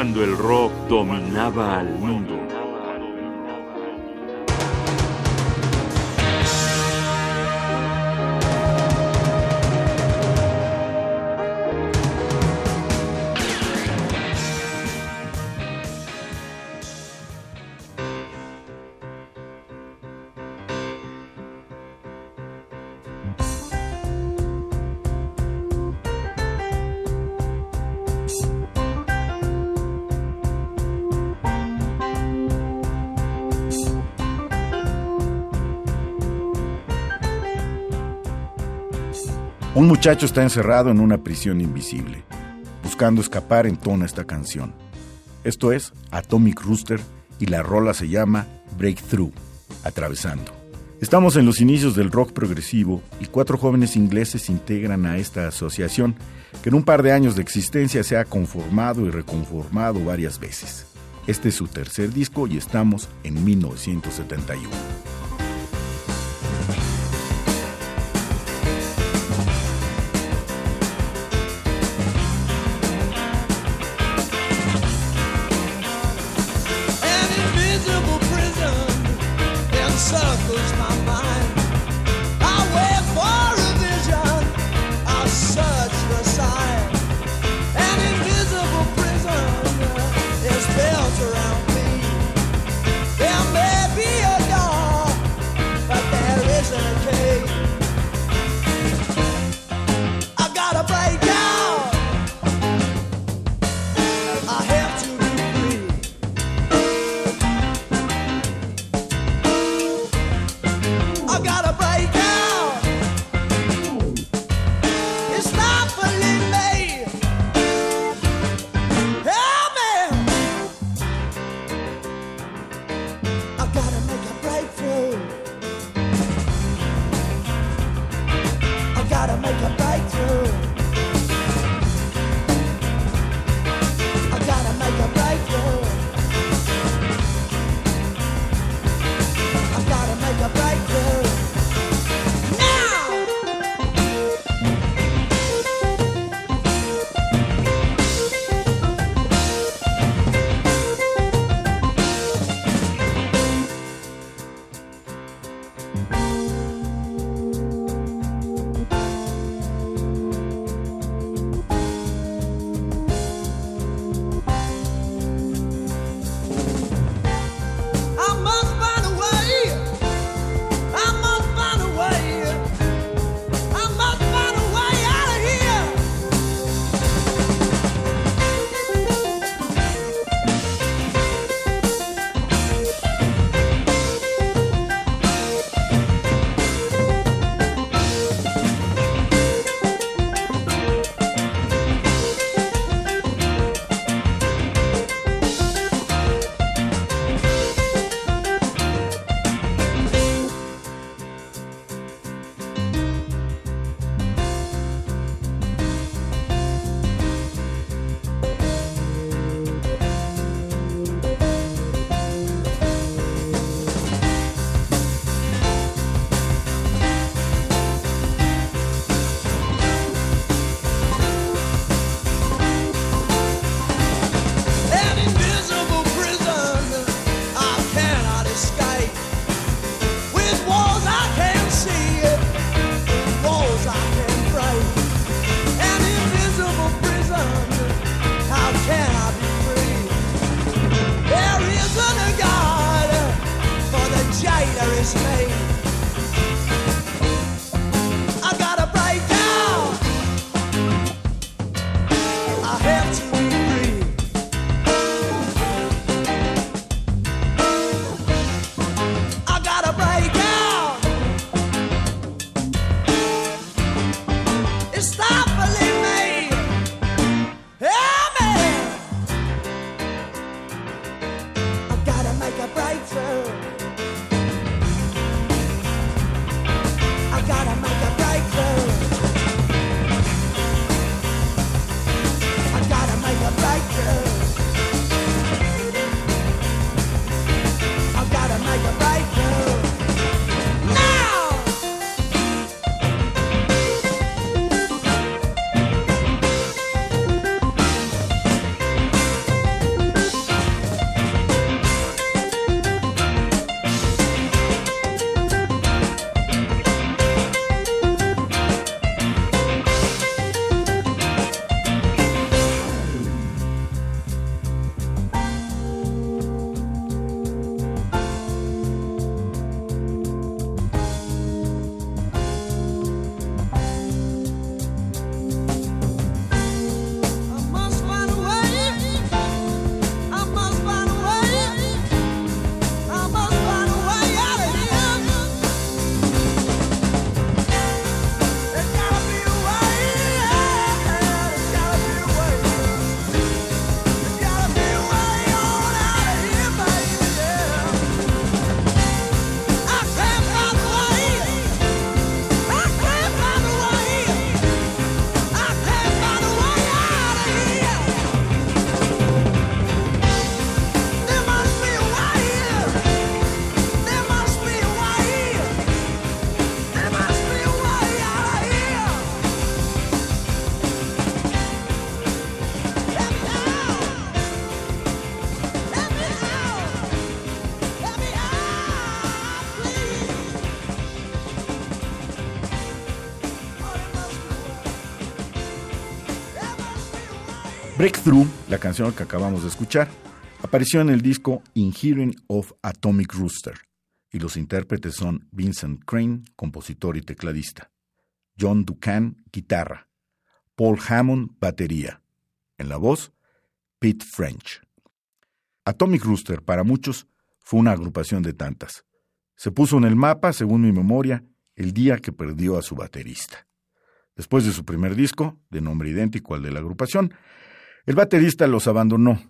cuando el rock dominaba al mundo. Un muchacho está encerrado en una prisión invisible, buscando escapar entona esta canción. Esto es Atomic Rooster y la rola se llama Breakthrough, atravesando. Estamos en los inicios del rock progresivo y cuatro jóvenes ingleses se integran a esta asociación que en un par de años de existencia se ha conformado y reconformado varias veces. Este es su tercer disco y estamos en 1971. La canción que acabamos de escuchar, apareció en el disco Inhering of Atomic Rooster, y los intérpretes son Vincent Crane, compositor y tecladista, John Ducan, guitarra, Paul Hammond, batería, en la voz, Pete French. Atomic Rooster, para muchos, fue una agrupación de tantas. Se puso en el mapa, según mi memoria, el día que perdió a su baterista. Después de su primer disco, de nombre idéntico al de la agrupación, el baterista los abandonó.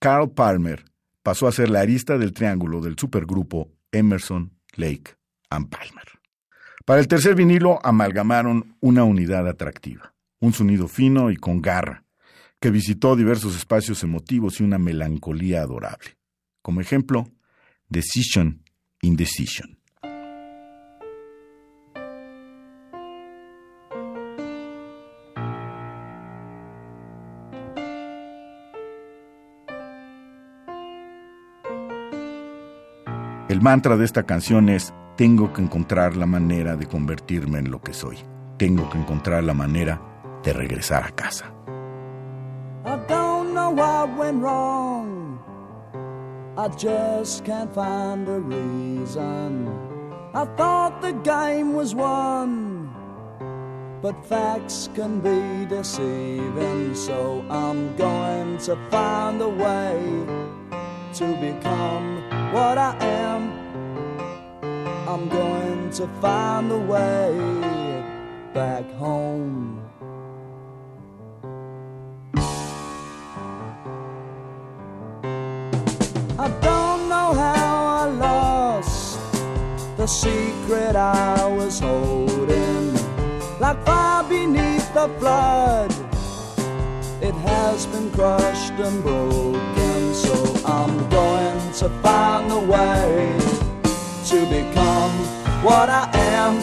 Carl Palmer pasó a ser la arista del triángulo del supergrupo Emerson, Lake and Palmer. Para el tercer vinilo amalgamaron una unidad atractiva, un sonido fino y con garra, que visitó diversos espacios emotivos y una melancolía adorable. Como ejemplo, Decision Indecision. El mantra de esta canción es, tengo que encontrar la manera de convertirme en lo que soy. Tengo que encontrar la manera de regresar a casa. I don't know what went wrong. I just can't find a reason. I thought the game was won. But facts can be deceiving, so I'm going to find a way to become what I am. I'm going to find a way back home. I don't know how I lost the secret I was holding, like fire beneath the flood. It has been crushed and broken, so I'm going to find a way to become what I am.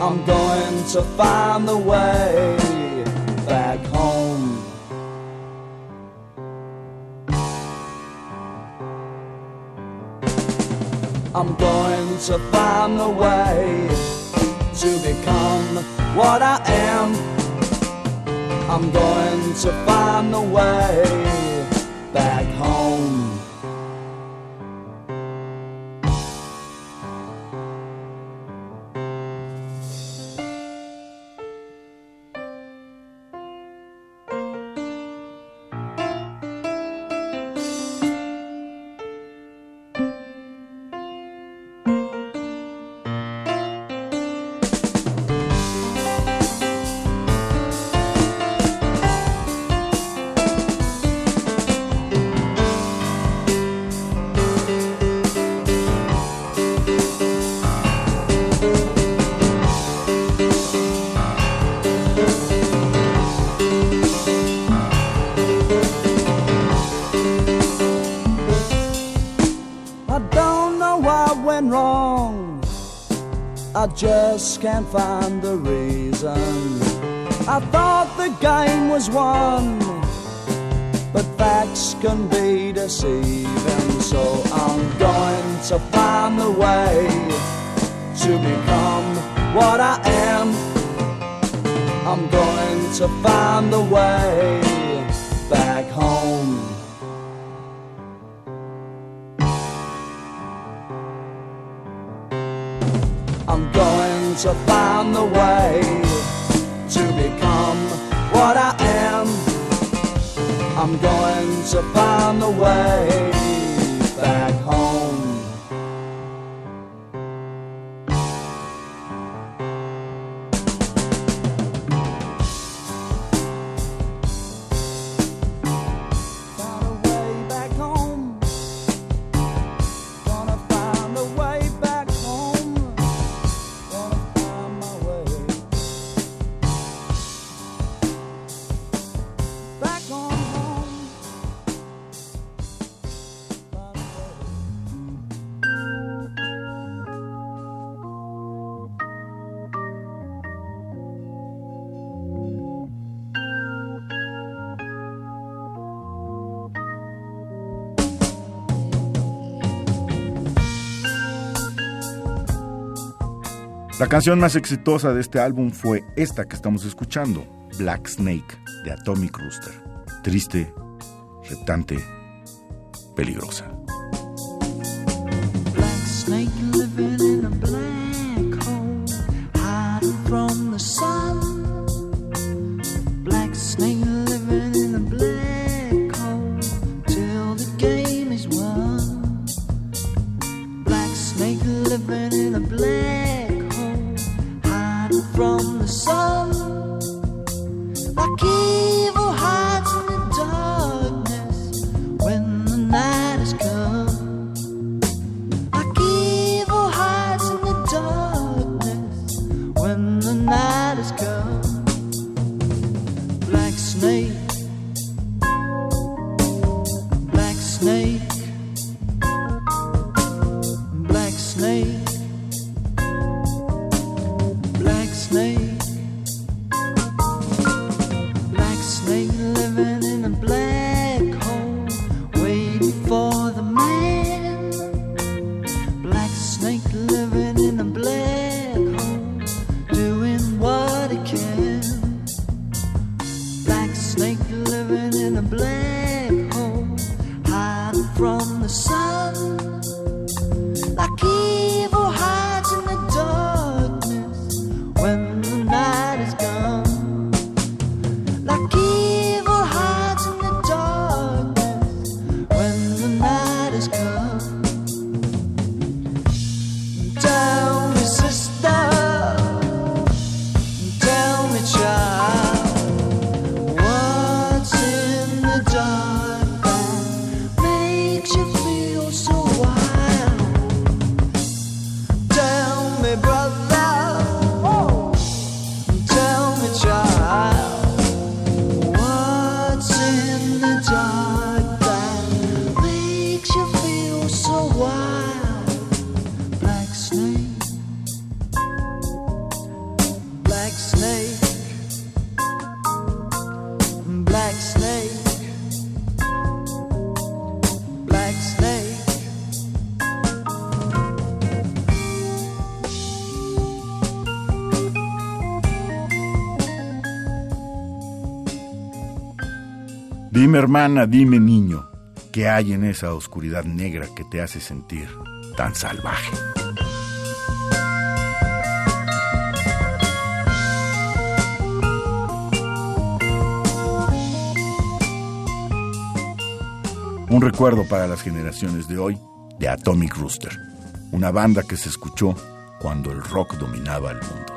I'm going to find the way back home. I'm going to find the way to become what I am. I'm going to find the way back home. I just can't find the reason. I thought the game was won, but facts can be deceiving. So I'm going to find the way to become what I am. I'm going to find the way to find the way to become what I am. I'm going to find the way La canción más exitosa de este álbum fue esta que estamos escuchando, Black Snake de Atomic Rooster. Triste, reptante, peligrosa. Black snake living in a hiding from the sun. Snake living in a black Dime hermana, dime niño, ¿qué hay en esa oscuridad negra que te hace sentir tan salvaje? Un recuerdo para las generaciones de hoy de Atomic Rooster, una banda que se escuchó cuando el rock dominaba el mundo.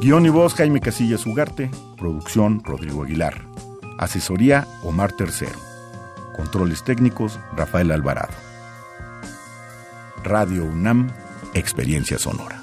Guión y voz Jaime Casillas Ugarte, producción Rodrigo Aguilar, asesoría Omar Tercero, controles técnicos Rafael Alvarado. Radio UNAM, experiencia sonora.